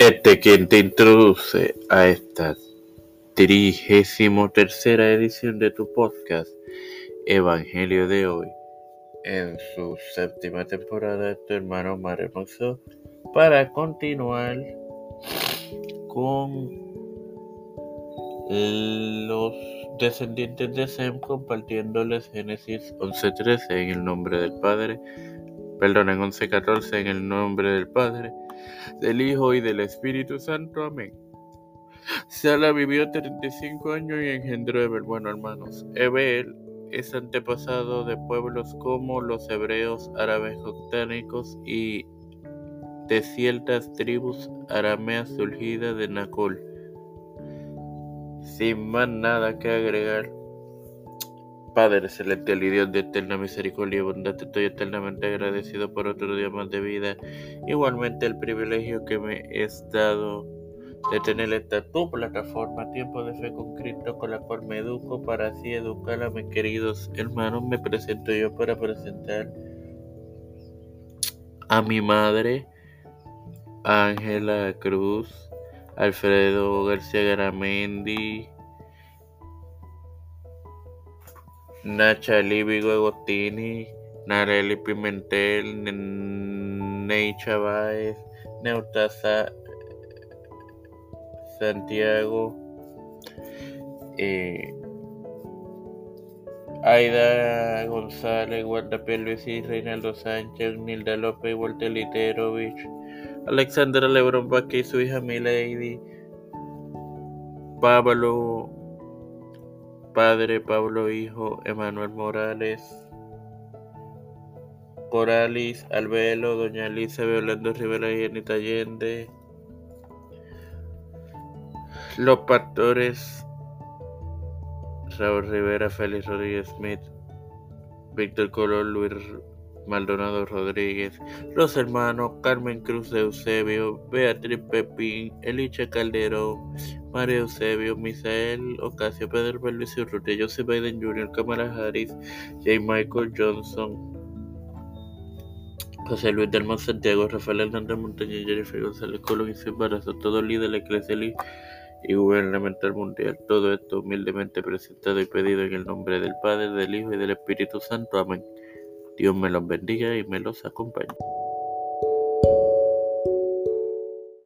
Este quien te introduce a esta trigésimo tercera edición de tu podcast Evangelio de hoy en su séptima temporada tu hermano Mar Hermoso para continuar con los descendientes de Sem compartiéndoles Génesis 11.13 en el nombre del Padre, perdón, en 11.14 en el nombre del Padre del Hijo y del Espíritu Santo. Amén. Sala vivió 35 años y engendró Eber. Bueno, hermanos, Eber es antepasado de pueblos como los hebreos, árabes octánicos y de ciertas tribus arameas surgidas de Nacol. Sin más nada que agregar, Padre celestial y Dios de eterna misericordia y bondad, estoy eternamente agradecido por otro día más de vida. Igualmente el privilegio que me es dado de tener esta tu plataforma, Tiempo de Fe con Cristo, con la cual me educo para así educar a mis queridos hermanos. Me presento yo para presentar a mi madre, Ángela Cruz, Alfredo García Garamendi, Nacha Líbigo Agostini, Nareli Pimentel, Ney Chávez, Neutaza Santiago, eh, Aida González, Guardapiel Luis Reinaldo Sánchez, Nilda López, Walter Literovich, Alexandra Lebron Vázquez y su hija Milady, Pablo Padre Pablo Hijo Emanuel Morales, Coralis Albelo, Doña Elisa Violando Rivera y Anita Allende, los pastores Raúl Rivera, Félix Rodríguez Smith, Víctor Color, Luis Maldonado Rodríguez, los hermanos Carmen Cruz de Eusebio, Beatriz Pepín, Elicha Calderón, María Eusebio, Misael Ocasio, Pedro Luis Urrutia, Joseph Biden Jr., Kamala Harris, J. Michael Johnson, José Luis Delmont Santiago, Rafael Hernández Montaña, Jennifer González Colón y su embarazo, todo líder eclesial y gubernamental mundial. Todo esto humildemente presentado y pedido en el nombre del Padre, del Hijo y del Espíritu Santo. Amén. Dios me los bendiga y me los acompañe.